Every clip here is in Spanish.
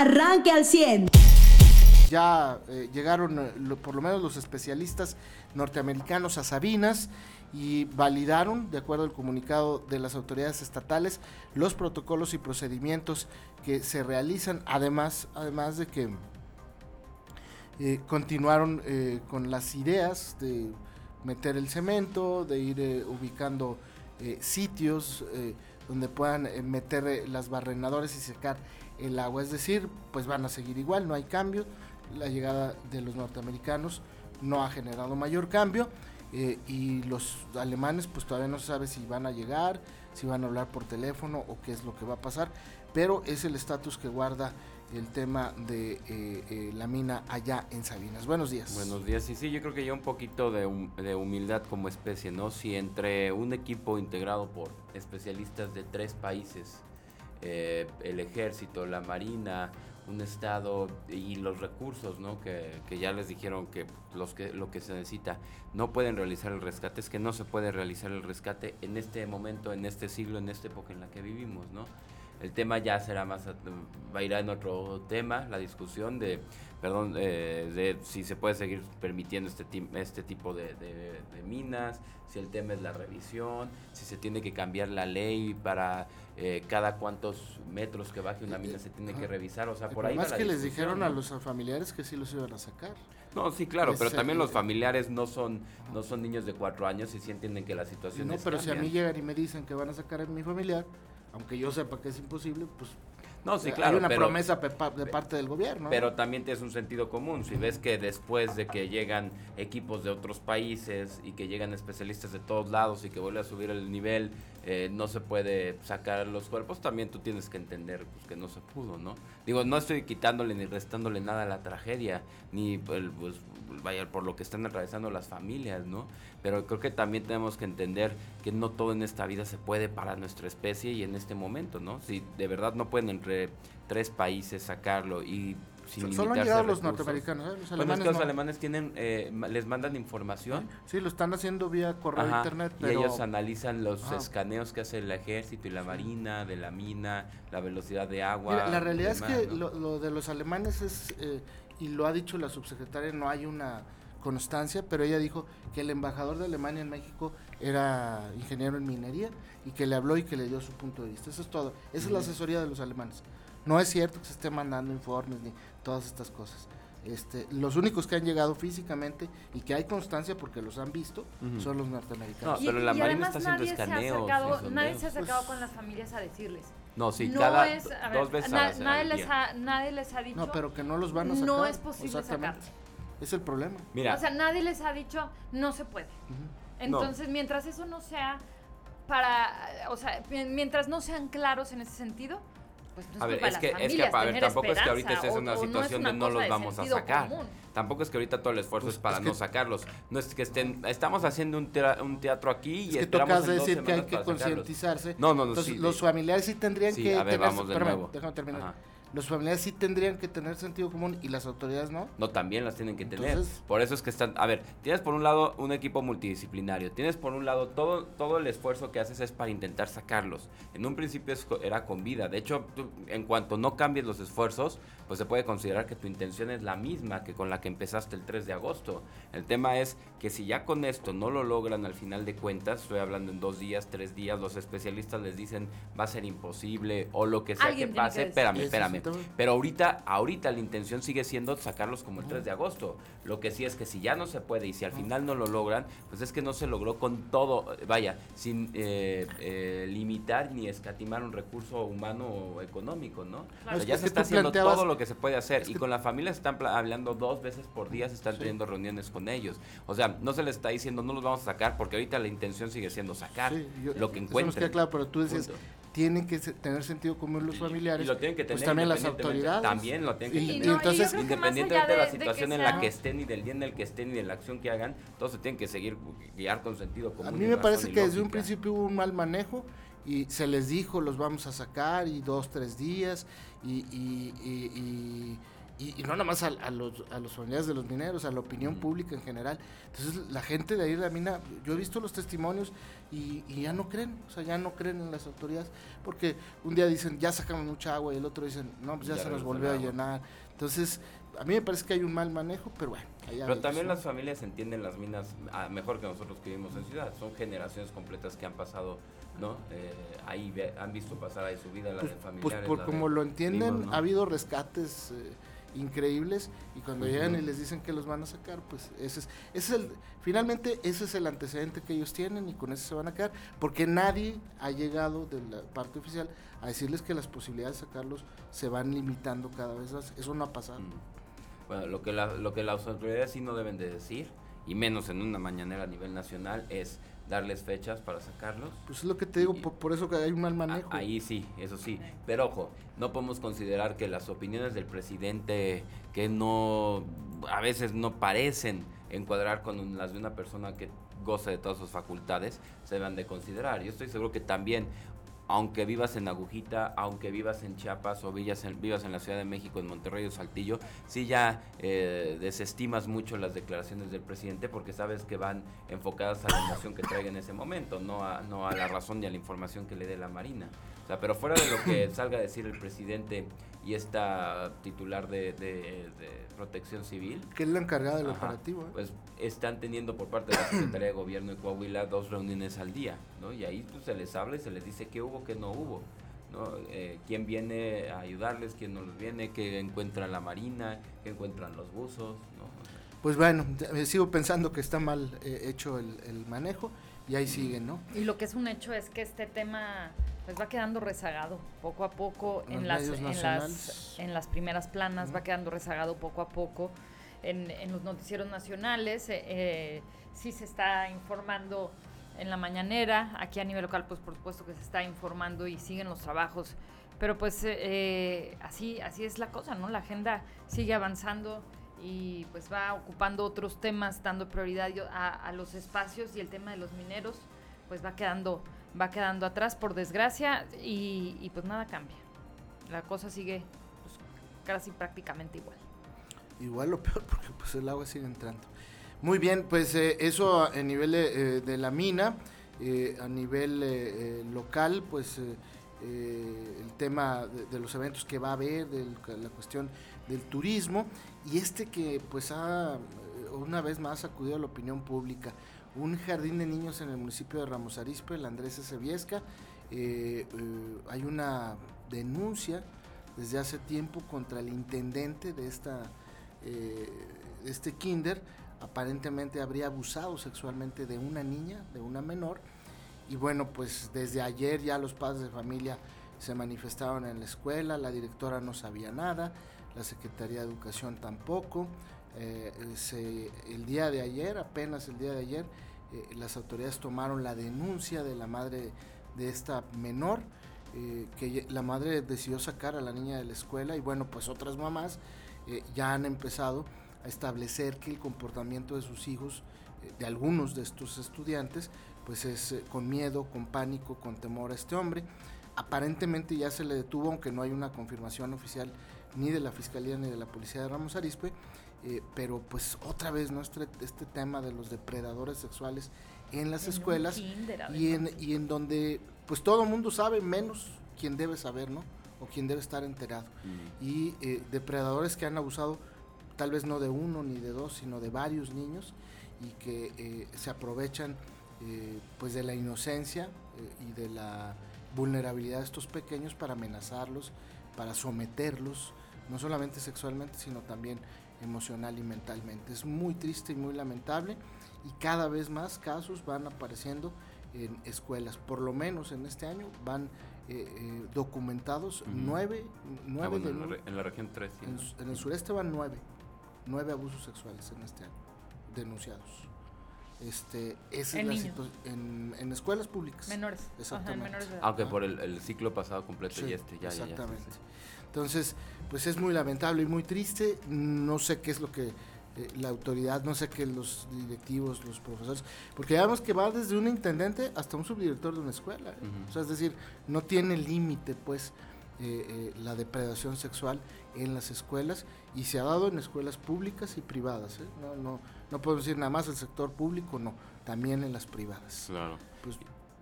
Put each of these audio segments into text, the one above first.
arranque al 100. Ya eh, llegaron eh, por lo menos los especialistas norteamericanos a Sabinas y validaron, de acuerdo al comunicado de las autoridades estatales, los protocolos y procedimientos que se realizan, además, además de que eh, continuaron con las ideas de meter el cemento, de ir ubicando sitios donde puedan meter las barrenadores y secar el agua. Es decir, pues van a seguir igual, no hay cambio. La llegada de los norteamericanos no ha generado mayor cambio. eh, y los alemanes pues todavía no se sabe si van a llegar, si van a hablar por teléfono o qué es lo que va a pasar. Pero es el estatus que guarda el tema de eh, eh, la mina allá en Sabinas. Buenos días. Buenos días. Y sí, yo creo que ya un poquito de, hum- de humildad como especie, ¿no? Si entre un equipo integrado por especialistas de tres países, eh, el ejército, la marina, un estado y los recursos, ¿no? Que, que ya les dijeron que los que lo que se necesita no pueden realizar el rescate, es que no se puede realizar el rescate en este momento, en este siglo, en esta época en la que vivimos, ¿no? El tema ya será más, va a ir en otro tema, la discusión de, perdón, eh, de si se puede seguir permitiendo este, este tipo de, de- de minas, si el tema es la revisión, si se tiene que cambiar la ley para eh, cada cuantos metros que baje una mina se tiene que revisar, o sea, por ahí va la que les dijeron ¿no? a los familiares que sí los iban a sacar. No, sí, claro, pero también los familiares no son no son niños de cuatro años y sí entienden que la situación No, es pero si a mí llegan y me dicen que van a sacar a mi familiar, aunque yo sepa que es imposible, pues No, sí, eh, claro, hay una pero- promesa de parte del gobierno. ¿no? Pero también tienes un sentido común. Si ves que después de que llegan equipos de otros países y que llegan especialistas de todos lados y que vuelve a subir el nivel, eh, no se puede sacar los cuerpos, también tú tienes que entender pues, que no se pudo, ¿no? Digo, no estoy quitándole ni restándole nada a la tragedia, ni pues, vaya por lo que están atravesando las familias, ¿no? Pero creo que también tenemos que entender que no todo en esta vida se puede para nuestra especie y en este momento, ¿no? Si de verdad no pueden entre tres países sacarlo y sin Solo han llegado los norteamericanos, ¿eh? Los Bueno, es alemanes que los no. alemanes tienen, eh, les mandan información. Sí, lo están haciendo vía correo Ajá, internet, y pero ellos analizan los Ajá. escaneos que hace el ejército y la marina, de la mina, la velocidad de agua. Mira, la y realidad demás, es que ¿no? lo, lo de los alemanes es, eh, y lo ha dicho la subsecretaria, no hay una constancia, pero ella dijo que el embajador de Alemania en México era ingeniero en minería y que le habló y que le dio su punto de vista. Eso es todo. Esa es la asesoría de los alemanes. No es cierto que se esté mandando informes ni todas estas cosas. Este, los únicos que han llegado físicamente y que hay constancia porque los han visto son los norteamericanos. No, pero la Marina además está haciendo se escaneos y acercado- nadie se ha acercado Pues- con las familias a decirles. No, sí, no cada es, a dos ver, veces na- a la- nadie, les ha, nadie les ha dicho. No, pero que no los van a sacar. No es posible sacarlo. Es el problema. Mira, O sea, nadie les ha dicho, no se puede. Entonces, mientras eso no sea para, o sea, mi- mientras no sean claros en ese sentido, pues no es A ver, culpa es de que, las es que, familias a ver, tampoco es que ahorita estés en una o no situación de una no los vamos a sacar. común. Tampoco es que ahorita todo el esfuerzo Pues, es para es no que- sacarlos. No es que estén, estamos haciendo un, tera- un teatro aquí Es y que esperamos tocas en dos decir que hay que concientizarse. No, no, no, Entonces, sí, los familiares sí tendrían Sí, que a ver, tener, vamos de nuevo. déjame terminar. Ajá. Los familiares sí tendrían que tener sentido común y las autoridades no. No, también las tienen que tener. Por eso es que están. A ver, tienes por un lado un equipo multidisciplinario. Tienes por un lado todo, todo el esfuerzo que haces es para intentar sacarlos. En un principio era con vida. De hecho, en cuanto no cambies los esfuerzos, pues se puede considerar que tu intención es la misma que con la que empezaste el 3 de agosto. El tema es que si ya con esto no lo logran al final de cuentas, estoy hablando en dos días, tres días, los especialistas les dicen va a ser imposible o lo que sea que pase. Espérame, espérame. Pero ahorita, ahorita la intención sigue siendo sacarlos como el 3 de agosto. Lo que sí es que si ya no se puede y si al final no lo logran, pues es que no se logró con todo, vaya, sin eh, eh, limitar ni escatimar un recurso humano o económico, ¿no? Claro. O sea, ya se está haciendo todo lo que se puede hacer es y con la familia se están hablando dos veces por día, se están Sí. teniendo reuniones con ellos. O sea, no se les está diciendo no los vamos a sacar porque ahorita la intención sigue siendo sacar Sí, yo- lo que eso nos encuentren. claro, pero tú decías, Punto. tienen que tener sentido común los familiares. Y lo tienen que tener pues también las autoridades. También lo tienen que tener. y no, entonces- Independientemente de la de situación en sea- la que estén y del día en el que estén y de la acción que hagan, todos se tienen que seguir guiar con sentido común. A mí me parece que desde un principio hubo un mal manejo y se les dijo los vamos a sacar y dos, tres días y, y, y- y- y, no nada más a, los, a los familiares de los mineros, a la opinión pública en general. Entonces la gente de ahí de la mina, yo he visto los testimonios y, ya no creen, o sea, ya no creen en las autoridades, porque un día dicen, ya sacamos mucha agua y el otro dicen, no, pues ya, se nos volvió a llenar. Entonces, a mí me parece que hay un mal manejo, pero bueno. Pero también las familias entienden las minas ah, mejor que nosotros que vivimos en ciudad. Son generaciones completas que han pasado, ¿no? Eh, ahí han visto pasar ahí su vida, la pues, de pues familiares. Pues por como lo entienden, ha habido rescates. Eh, increíbles y cuando llegan y les dicen que los van a sacar, pues ese es, ese es el, finalmente ese es el antecedente que ellos tienen y con ese se van a quedar, porque nadie ha llegado de la parte oficial a decirles que las posibilidades de sacarlos se van limitando cada vez más, eso no ha pasado. Bueno, lo que, lo que las autoridades sí no deben de decir, y menos en una mañanera a nivel nacional, es darles fechas para sacarlos. Pues es lo que te digo, por, eso que hay un mal manejo. ahí sí, eso sí. Pero ojo, no podemos considerar que las opiniones del presidente, que no, a veces no parecen encuadrar con las de una persona que goza de todas sus facultades, se deben de considerar. Yo estoy seguro que también aunque vivas en Agujita, aunque vivas en Chiapas o vivas en, vivas en la Ciudad de México, en Monterrey o Saltillo, sí ya eh, desestimas mucho las declaraciones del presidente porque sabes que van enfocadas a la emoción que traiga en ese momento, no a, no a la razón y a la información que le dé la Marina. Sea, pero fuera de lo que salga a decir el presidente y esta titular de, protección civil. Que es la encargada del operativo. ¿eh? Pues están teniendo por parte de la Secretaría de Gobierno de Coahuila dos reuniones al día, ¿no? Y ahí pues, se les habla y se les dice qué hubo, qué no hubo. ¿no? Eh, quién viene a ayudarles, quién no los viene, qué encuentra la marina, qué encuentran los buzos, ¿no? Pues bueno, sigo pensando que está mal eh, hecho el, el, manejo y ahí siguen, ¿no? Y lo que es un hecho es que este tema pues va quedando rezagado poco a poco en, las, en las, en las primeras planas, va quedando rezagado poco a poco en, en los noticieros nacionales. Eh, eh, sí se está informando en la mañanera, aquí a nivel local pues por supuesto que se está informando y siguen los trabajos, pero pues eh, así, así es la cosa, ¿no? La agenda sigue avanzando y pues va ocupando otros temas, dando prioridad a, a los espacios y el tema de los mineros pues va quedando va quedando atrás por desgracia y, pues nada cambia. La cosa sigue pues, casi prácticamente igual. Igual lo peor porque pues el agua sigue entrando. Muy bien, pues eh, eso a, nivel eh, de la mina, eh, a nivel local, pues el tema de, los eventos que va a haber, de la cuestión del turismo y este que pues ha una vez más acudido a la opinión pública un jardín de niños en el municipio de Ramos Arizpe, el Andrés Seviesca. Eh, eh, hay una denuncia desde hace tiempo contra el intendente de esta eh, este kinder. Aparentemente habría abusado sexualmente de una niña de una menor. Y bueno pues desde ayer ya los padres de familia se manifestaron en la escuela la directora no sabía nada la secretaría de educación tampoco eh, el día de ayer, apenas el día de ayer, eh, las autoridades tomaron la denuncia de la madre de esta menor, eh, que la madre decidió sacar a la niña de la escuela y bueno, pues otras mamás ya han empezado a establecer que el comportamiento de sus hijos, de algunos de estos estudiantes, pues es con miedo, con pánico, con temor a este hombre. Aparentemente ya se le detuvo, aunque no hay una confirmación oficial ni de la Fiscalía ni de la Policía de Ramos Arizpe, eh, pero pues otra vez ¿no? este, este, tema de los depredadores sexuales en las escuelas y, en, y en donde pues todo el mundo sabe menos quien debe saber, ¿no? O quien debe estar enterado. Mm. Y eh, depredadores que han abusado tal vez no de uno ni de dos, sino de varios niños y que eh, se aprovechan pues de la inocencia y de la vulnerabilidad de estos pequeños para amenazarlos, para someterlos, no solamente sexualmente, sino también emocional y mentalmente. Es muy triste y muy lamentable y cada vez más casos van apareciendo en escuelas. Por lo menos en este año van eh, eh, documentados nueve, nueve ah, en, la, región 3. En, el sureste van nueve, nueve abusos sexuales en este año denunciados. Este, en, en, escuelas públicas. Menores. Exactamente. Aunque por el, ciclo pasado completo y este, ya, exactamente. Entonces, pues es muy lamentable y muy triste. No sé qué es lo que eh, la autoridad, no sé qué los directivos, los profesores, porque vemos que va desde un intendente hasta un subdirector de una escuela. ¿eh? O sea, es decir, no tiene límite, pues. la depredación sexual en las escuelas y se ha dado en escuelas públicas y privadas. No, no, no podemos decir nada más el sector público, no, también en las privadas. Claro. Pues,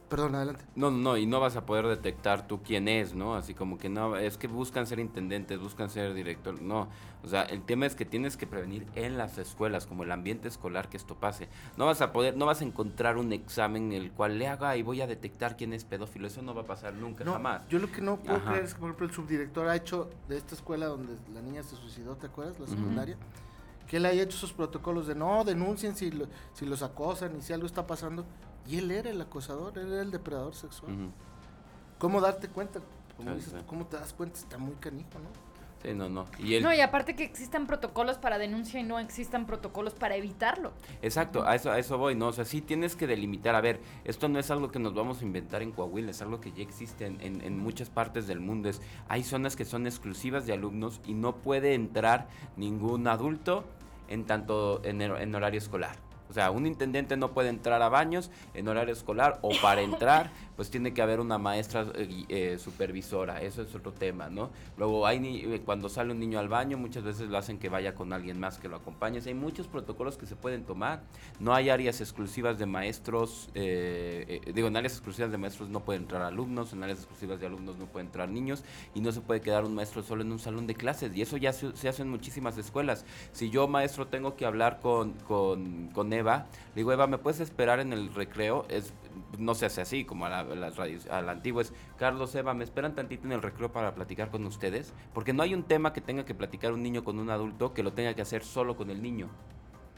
Perdón, adelante. No, no, y no vas a poder detectar tú quién es, ¿no? Así como que no, es que buscan ser intendentes, buscan ser director, no. O sea, el tema es que tienes que prevenir en las escuelas, como el ambiente escolar, que esto pase. No vas a poder, no vas a encontrar un examen en el cual le haga y voy a detectar quién es pedófilo. Eso no va a pasar nunca, jamás. Yo lo que no puedo creer es que, por ejemplo, el subdirector ha hecho de esta escuela donde la niña se suicidó, ¿te acuerdas? La secundaria. Que él haya hecho esos protocolos de no, denuncien si, si los acosan y si algo está pasando y él era el acosador, él era el depredador sexual. ¿Cómo darte cuenta? Como dices, ¿cómo te das cuenta? Está muy canijo, ¿no? Sí, no, no. Y No, y aparte que existan protocolos para denuncia y no existan protocolos para evitarlo. Exacto, a eso, a eso voy, ¿no? O sea, sí tienes que delimitar, a ver, esto no es algo que nos vamos a inventar en Coahuila, es algo que ya existe en, en, muchas partes del mundo. Es, hay zonas que son exclusivas de alumnos y no puede entrar ningún adulto en tanto en, en horario escolar. O sea, un intendente no puede entrar a baños en horario escolar o para entrar pues tiene que haber una maestra eh, eh, supervisora, eso es otro tema, ¿no? Luego hay eh, cuando sale un niño al baño, muchas veces lo hacen que vaya con alguien más que lo acompañe, hay muchos protocolos que se pueden tomar, no hay áreas exclusivas de maestros, digo, en áreas exclusivas de maestros no pueden entrar alumnos, en áreas exclusivas de alumnos no pueden entrar niños y no se puede quedar un maestro solo en un salón de clases y eso ya se, hace en muchísimas escuelas. Si yo maestro tengo que hablar con, con, con Eva, le digo, Eva, ¿me puedes esperar en el recreo? Es, no se hace así como a la, a la antigua es, Carlos, Eva, ¿me esperan tantito en el recreo para platicar con ustedes? Porque no hay un tema que tenga que platicar un niño con un adulto que lo tenga que hacer solo con el niño.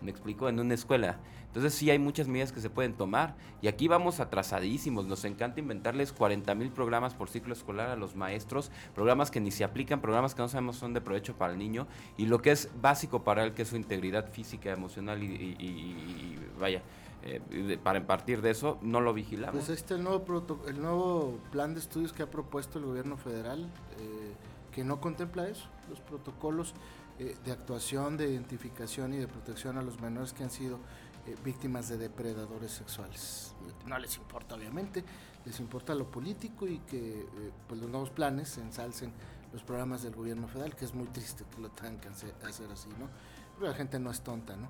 ¿Me explico? En una escuela. Entonces sí hay muchas medidas que se pueden tomar. Y aquí vamos atrasadísimos. Nos encanta inventarles 40 mil programas por ciclo escolar a los maestros. Programas que ni se aplican, programas que no sabemos son de provecho para el niño. Y lo que es básico para él, que es su integridad física, emocional y vaya, eh, para partir de eso no lo vigilamos. Pues este el nuevo, el nuevo plan de estudios que ha propuesto el gobierno federal, eh, que no contempla eso, los protocolos eh, de actuación, de identificación y de protección a los menores que han sido víctimas de depredadores sexuales. No les importa obviamente, les importa lo político y que pues los nuevos planes ensalcen los programas del gobierno federal, que es muy triste que lo tengan que hacer, así, ¿no? Pero la gente no es tonta, ¿no?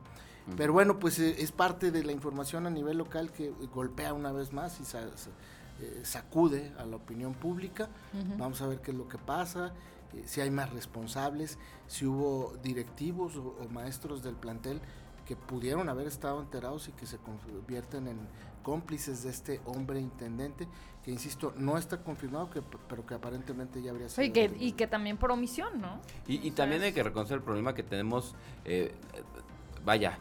Pero bueno, pues eh, es parte de la información a nivel local que golpea una vez más y eh, sacude a la opinión pública. Vamos a ver qué es lo que pasa, eh, si hay más responsables, si hubo directivos o, maestros del plantel que pudieron haber estado enterados y que se convierten en cómplices de este hombre intendente, que insisto, no está confirmado, que, pero que aparentemente ya habría sido. Y que, y que también por omisión, ¿no? Y, también hay que reconocer el problema que tenemos, vaya,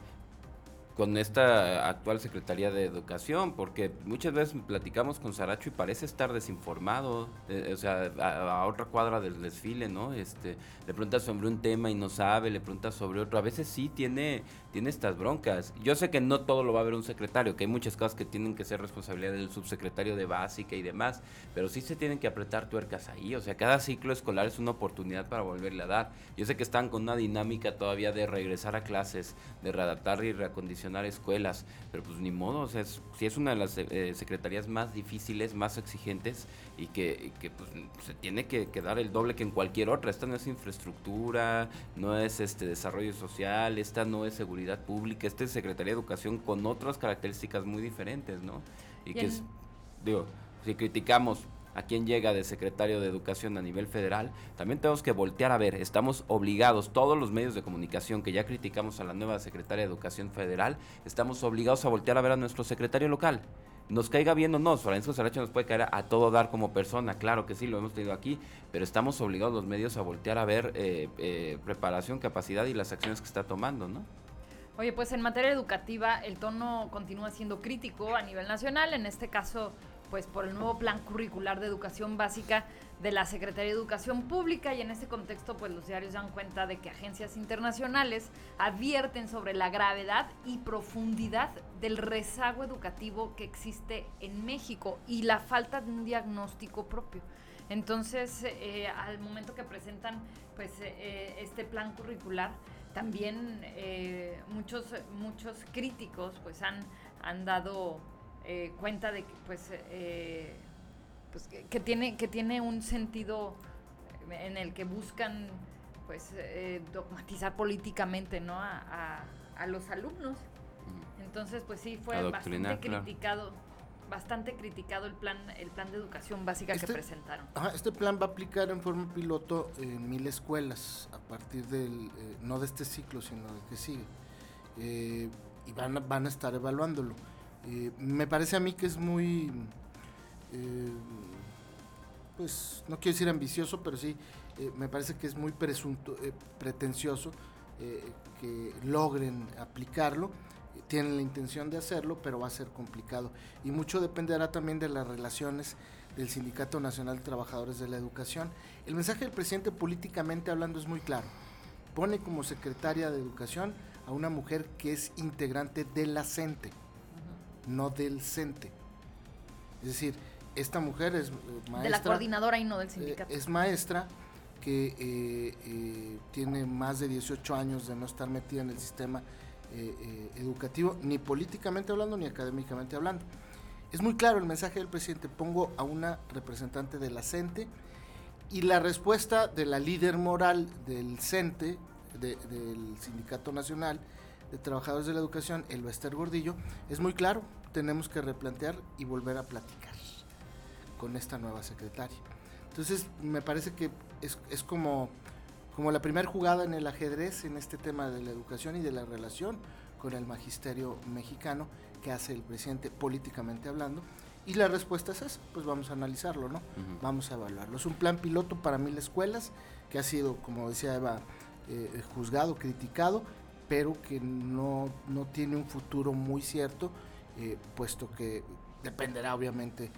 con esta actual Secretaría de Educación, porque muchas veces platicamos con Saracho y parece estar desinformado, eh, o sea, a, otra cuadra del desfile, ¿no? Este, le pregunta sobre un tema y no sabe, le pregunta sobre otro, a veces sí tiene, tiene estas broncas. Yo sé que no todo lo va a ver un secretario, que hay muchas cosas que tienen que ser responsabilidad del subsecretario de básica y demás, pero sí se tienen que apretar tuercas ahí, o sea, cada ciclo escolar es una oportunidad para volverle a dar. Yo sé que están con una dinámica todavía de regresar a clases, de readaptar y reacondicionar escuelas, pero pues ni modo, o sea, si es una de las eh, secretarías más difíciles, más exigentes y que, pues, se tiene que, dar el doble que en cualquier otra. Esta no es infraestructura, no es este desarrollo social, esta no es seguridad pública, esta es Secretaría de Educación con otras características muy diferentes, ¿no? Y, que es, digo, si criticamos a quien llega de secretario de Educación a nivel federal, también tenemos que voltear a ver, estamos obligados, todos los medios de comunicación que ya criticamos a la nueva secretaria de Educación federal, estamos obligados a voltear a ver a nuestro secretario local. Nos caiga bien o no, Francisco Saracho nos puede caer a, todo dar como persona, claro que sí, lo hemos tenido aquí, pero estamos obligados los medios a voltear a ver eh, eh, preparación, capacidad y las acciones que está tomando, ¿no? Oye, pues en materia educativa el tono continúa siendo crítico a nivel nacional, en este caso pues por el nuevo plan curricular de educación básica de la Secretaría de Educación Pública y en este contexto pues los diarios dan cuenta de que agencias internacionales advierten sobre la gravedad y profundidad del rezago educativo que existe en México y la falta de un diagnóstico propio. Entonces, eh, al momento que presentan pues eh, este plan curricular, también eh, muchos muchos críticos pues han, han dado eh, cuenta de que pues, eh, pues que, tiene, que tiene un sentido en el que buscan pues eh, dogmatizar políticamente no a, a, los alumnos. Entonces, pues sí, fue bastante criticado bastante criticado el plan el plan de educación básica que este, presentaron. este plan va a aplicar en forma piloto en mil escuelas a partir del, eh, no de este ciclo, sino del que sigue. Eh, y van, van a estar evaluándolo. Eh, me parece a mí que es muy, pues no quiero decir ambicioso, pero sí, me parece que es muy presunto, pretencioso que logren aplicarlo tienen la intención de hacerlo, pero va a ser complicado. Y mucho dependerá también de las relaciones del Sindicato Nacional de Trabajadores de la Educación. El mensaje del presidente políticamente hablando es muy claro. Pone como secretaria de Educación a una mujer que es integrante de la CENTE, no del CENTE. Es decir, esta mujer es maestra. Eh, de la coordinadora y no del sindicato. Eh, es maestra que eh, tiene más de 18 años de no estar metida en el sistema educativo, ni políticamente hablando, ni académicamente hablando. Es muy claro el mensaje del presidente, pongo a una representante de la CENTE y la respuesta de la líder moral del CENTE, del Sindicato Nacional de Trabajadores de la Educación, el Bester Gordillo, es muy claro, tenemos que replantear y volver a platicar con esta nueva secretaria. Entonces, me parece que es, es como como la primera jugada en el ajedrez en este tema de la educación y de la relación con el magisterio mexicano que hace el presidente políticamente hablando. Y la respuesta es esa, pues vamos a analizarlo, ¿no? Vamos a evaluarlo. Es un plan piloto para mil escuelas que ha sido, como decía Eva, eh, juzgado, criticado, pero que no, no, tiene un futuro muy cierto, eh, puesto que dependerá obviamente,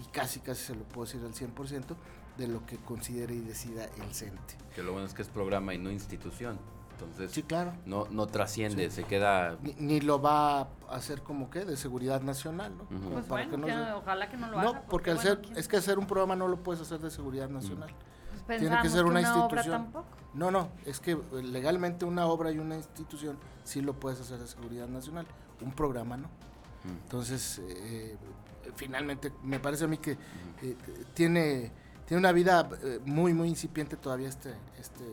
y casi casi se lo puedo decir al 100%, de lo que considere y decida el CENTE. Que lo bueno es que es programa y no institución. Entonces, sí, claro. no, no trasciende, se queda... Ni, lo va a hacer como que de seguridad nacional, ¿no? Pues bueno, ojalá que no lo haga. No, porque, hacer, es que hacer un programa no lo puedes hacer de seguridad nacional. Tiene que ser una, institución. No, no, es que legalmente una obra y una institución sí lo puedes hacer de seguridad nacional, un programa no. Entonces, eh, finalmente me parece a mí que eh, tiene tiene una vida eh, muy, muy incipiente todavía este, este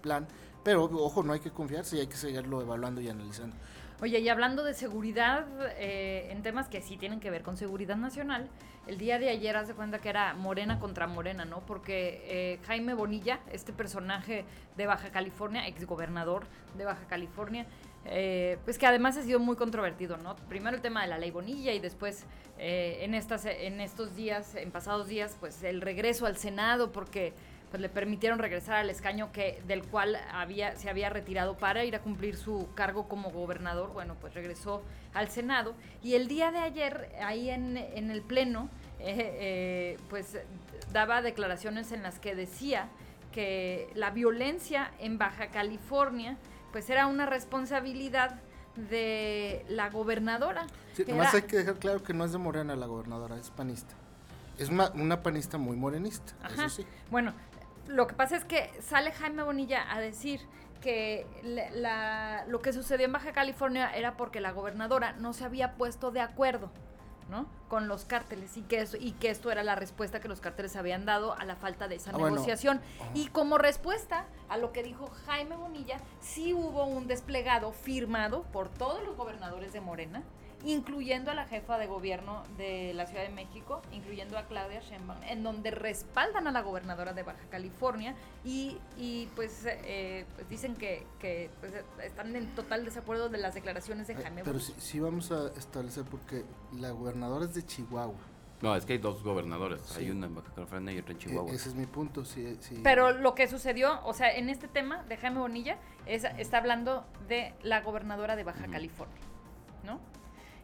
plan. Pero, ojo, no hay que confiarse y hay que seguirlo evaluando y analizando. Oye, y hablando de seguridad, eh, en temas que sí tienen que ver con seguridad nacional, el día de ayer hace cuenta que era Morena contra Morena, ¿no? Porque eh, Jaime Bonilla, este personaje de Baja California, exgobernador de Baja California, eh, pues que además ha sido muy controvertido, ¿no? Primero el tema de la ley Bonilla y después en, estas, en estos días, en pasados días, pues el regreso al Senado porque pues le permitieron regresar al escaño que del cual había se había retirado para ir a cumplir su cargo como gobernador. Bueno, pues regresó al Senado y el día de ayer ahí en, en el pleno eh, pues daba declaraciones en las que decía que la violencia en Baja California pues era una responsabilidad de la gobernadora. Sí, además hay que dejar claro que no es de Morena la gobernadora, es panista. Es una, panista muy morenista, eso sí. Bueno, lo que pasa es que sale Jaime Bonilla a decir que lo que sucedió en Baja California era porque la gobernadora no se había puesto de acuerdo ¿no? Con los cárteles y que, eso, y que esto era la respuesta que los cárteles habían dado a la falta de esa ah, negociación. Y como respuesta a lo que dijo Jaime Bonilla, sí hubo un desplegado firmado por todos los gobernadores de Morena incluyendo a la jefa de gobierno de la Ciudad de México, incluyendo a Claudia Sheinbaum, en donde respaldan a la gobernadora de Baja California y, y pues, eh, pues dicen que, que pues, están en total desacuerdo de las declaraciones de Jaime. Pero sí, sí, vamos a establecer porque la gobernadora es de Chihuahua. No, es que hay dos gobernadores. Hay una en Baja California y otra en Chihuahua. E-, ese es mi punto, sí, sí. Pero lo que sucedió, o sea, en este tema de Jaime Bonilla, es, está hablando de la gobernadora de Baja California, ¿no?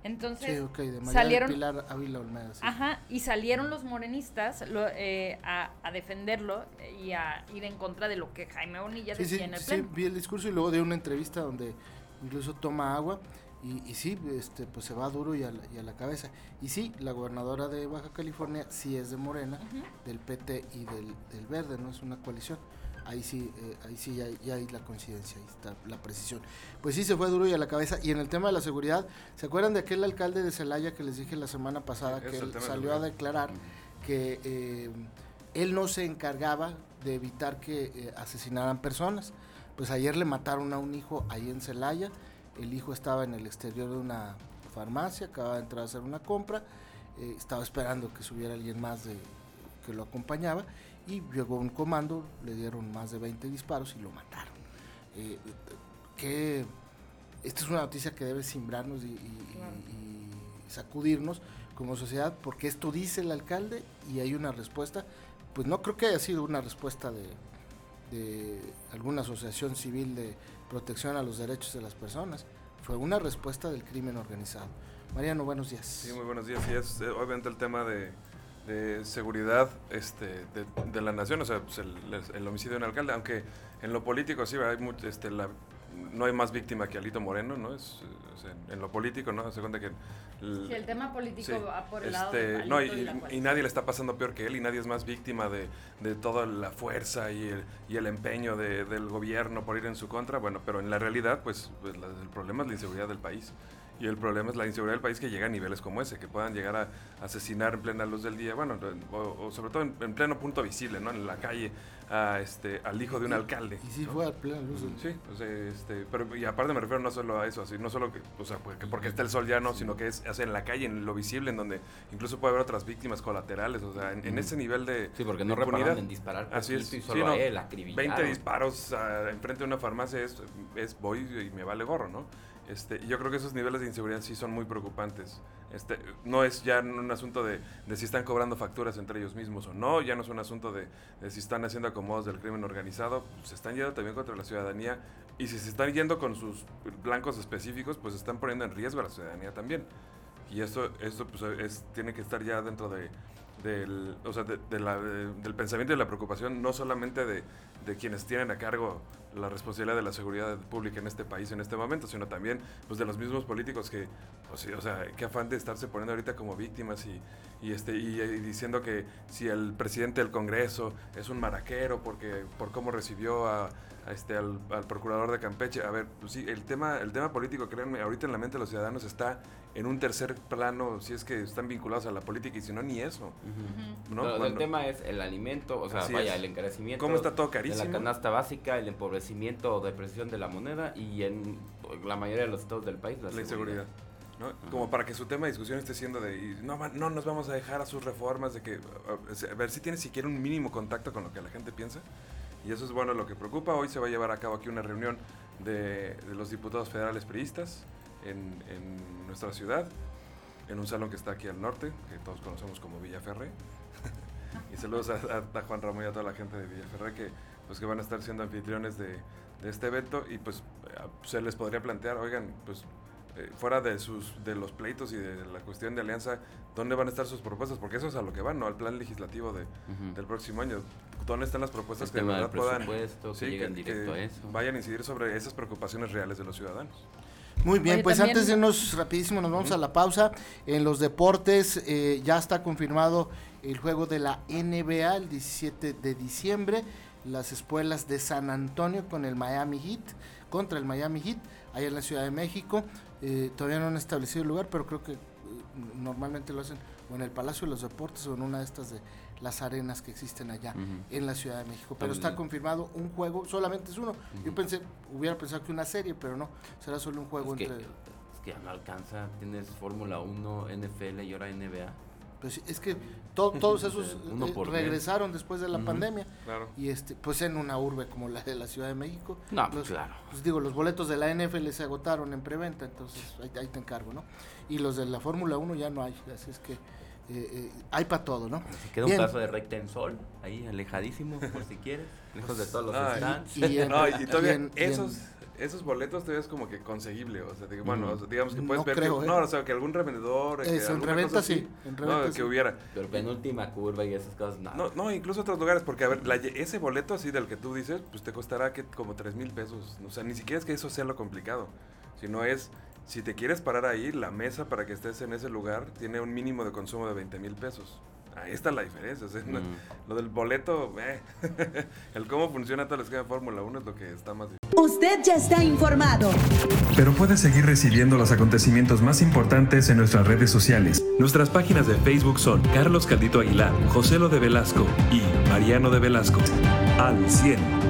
Entonces salieron Pilar Ávila Olmeda, Ajá, y salieron los morenistas eh, a, defenderlo y a ir en contra de lo que Jaime Bonilla decía en el pleno. Sí, vi el discurso y luego de una entrevista donde incluso toma agua y, y sí, este, pues se va duro y a, la, cabeza. Y sí, la gobernadora de Baja California sí es de Morena, del PT y del, del Verde, no es una coalición ahí sí, eh, ahí sí ya, hay la coincidencia, ahí está la precisión. Pues sí, se fue duro y a la cabeza. Y en el tema de la seguridad, ¿se acuerdan de aquel alcalde de Celaya que les dije la semana pasada que él salió a declarar que eh, él no se encargaba de evitar que eh, asesinaran personas. Pues ayer le mataron a un hijo ahí en Celaya, el hijo estaba en el exterior de una farmacia, acaba de entrar a hacer una compra, estaba esperando que subiera alguien más de, que lo acompañaba y llegó un comando, le dieron más de 20 disparos y lo mataron. Eh, que esta es una noticia que debe simbrarnos y, sacudirnos como sociedad, porque esto dice el alcalde y hay una respuesta, pues no creo que haya sido una respuesta de, de alguna asociación civil de protección a los derechos de las personas, fue una respuesta del crimen organizado. Mariano, buenos días. Sí, muy buenos días. Y es eh, obviamente el tema de, seguridad este, de, la nación, o sea, pues el, homicidio de un alcalde, aunque en lo político sí, hay este, la, no hay más víctima que Alito Moreno, ¿no? Es, en, lo político, ¿no? Se cuenta que... El, el tema político va por el lado de este, no, y, nadie le está pasando peor que él y nadie es más víctima de, de toda la fuerza y el, y el empeño del gobierno por ir en su contra. Bueno, pero en la realidad, pues, pues el problema es la inseguridad del país. Y el problema es la inseguridad del país que llega a niveles como ese, que puedan llegar a asesinar en plena luz del día, bueno, o, sobre todo en, pleno punto visible, ¿no? En la calle, a este, al hijo de un alcalde. Y sí fue a plena luz del Sí, o sea, este, pero y aparte me refiero no solo a eso, así, no solo que, o sea, porque, está el sol ya no, sino que es, en la calle, en lo visible, en donde incluso puede haber otras víctimas colaterales, o sea, en, ese nivel de Sí, porque no reparan en disparar así es, y solo a él 20 disparos enfrente de una farmacia es, es voy y me vale gorro, ¿no? Este, yo creo que esos niveles de inseguridad sí son muy preocupantes. Este, no es ya un asunto de, si están cobrando facturas entre ellos mismos o no, ya no es un asunto de, si están haciendo acomodos del crimen organizado, se están yendo también contra la ciudadanía y si se están yendo con sus blancos específicos, pues están poniendo en riesgo a la ciudadanía también. Y esto, esto pues, es, tiene que estar ya dentro de, del, o sea, de, del pensamiento y la preocupación, no solamente de, quienes tienen a cargo la responsabilidad de la seguridad pública en este país en este momento, sino también pues, de los mismos políticos que, o sea, qué afán de estarse poniendo ahorita como víctimas y, y este, y, diciendo que si el presidente del Congreso es un maraquero porque, por cómo recibió a, este, al, procurador de Campeche. A ver, pues sí, el tema, el tema político, créanme, ahorita en la mente de los ciudadanos está en un tercer plano, si es que están vinculados a la política y si no, ni eso. el tema es el alimento, o sea, vaya, el encarecimiento. ¿Cómo está todo carísimo? De la canasta básica, el empobrecimiento o depresión de la moneda y en la mayoría de los estados del país la, inseguridad. ¿no? Como para que su tema de discusión esté siendo de, no, no nos vamos a dejar a sus reformas, de que, a ver si tiene siquiera un mínimo contacto con lo que la gente piensa. Y eso es bueno lo que preocupa. Hoy se va a llevar a cabo aquí una reunión de, los diputados federales priistas en, nuestra ciudad, en un salón que está aquí al norte, que todos conocemos como Villaferre. y saludos a, Juan Ramón y a toda la gente de Villaferre que, pues, que van a estar siendo anfitriones de, de este evento y pues se les podría plantear, oigan, pues eh, fuera de sus de los pleitos y de la cuestión de alianza, ¿dónde van a estar sus propuestas? Porque eso es a lo que van, ¿no? Al plan legislativo de, del próximo año. ¿Dónde están las propuestas que de verdad puedan que, vayan a incidir sobre esas preocupaciones reales de los ciudadanos? Muy bien, pues antes de irnos rapidísimo, nos vamos a la pausa. En los deportes eh, ya está confirmado el juego de la NBA el 17 de diciembre. Las escuelas de San Antonio con el Miami Heat, contra el Miami Heat, allá en la Ciudad de México. Eh, todavía no han establecido el lugar, pero creo que eh, normalmente lo hacen o en el Palacio de los Deportes o en una de estas de las arenas que existen allá en la Ciudad de México. Pero está confirmado un juego, solamente es uno. Yo pensé, hubiera pensado que una serie, pero no, será solo un juego entre... es que ya no alcanza, tienes Fórmula 1, NFL y ahora NBA. Pues es que todos esos eh, regresaron después de la pandemia. Y este, pues en una urbe como la de la Ciudad de México. No, pues claro. Pues digo, los boletos de la NFL se agotaron en preventa, entonces ahí, te encargo, ¿no? Y los de la Fórmula 1 ya no hay, así es que eh, eh, hay para todo, ¿no? Se queda un paso de recta en sol, ahí alejadísimo, por si quieres, lejos de todos los stands. Y, y, todavía esos esos boletos todavía es como que conseguible, o sea, bueno, digamos que puedes ver que, ¿eh? no, o sea, que algún revendedor, que en reventa sí, en reventa no, que hubiera. Pero penúltima curva y esas cosas, no. No, incluso otros lugares, porque a ver, ese boleto así del que tú dices, pues te costará que como tres mil pesos, o sea, ni siquiera es que eso sea lo complicado, sino es si te quieres parar ahí, la mesa para que estés en ese lugar tiene un mínimo de consumo de 20 mil pesos. Ahí está la diferencia. Mm. Lo del boleto, eh, el cómo funciona todo el esquema de Fórmula 1 es lo que está más difícil. Usted ya está informado. Pero puede seguir recibiendo los acontecimientos más importantes en nuestras redes sociales. Nuestras páginas de Facebook son Carlos Caldito Aguilar, José Lo de Velasco y Mariano de Velasco. Al 100.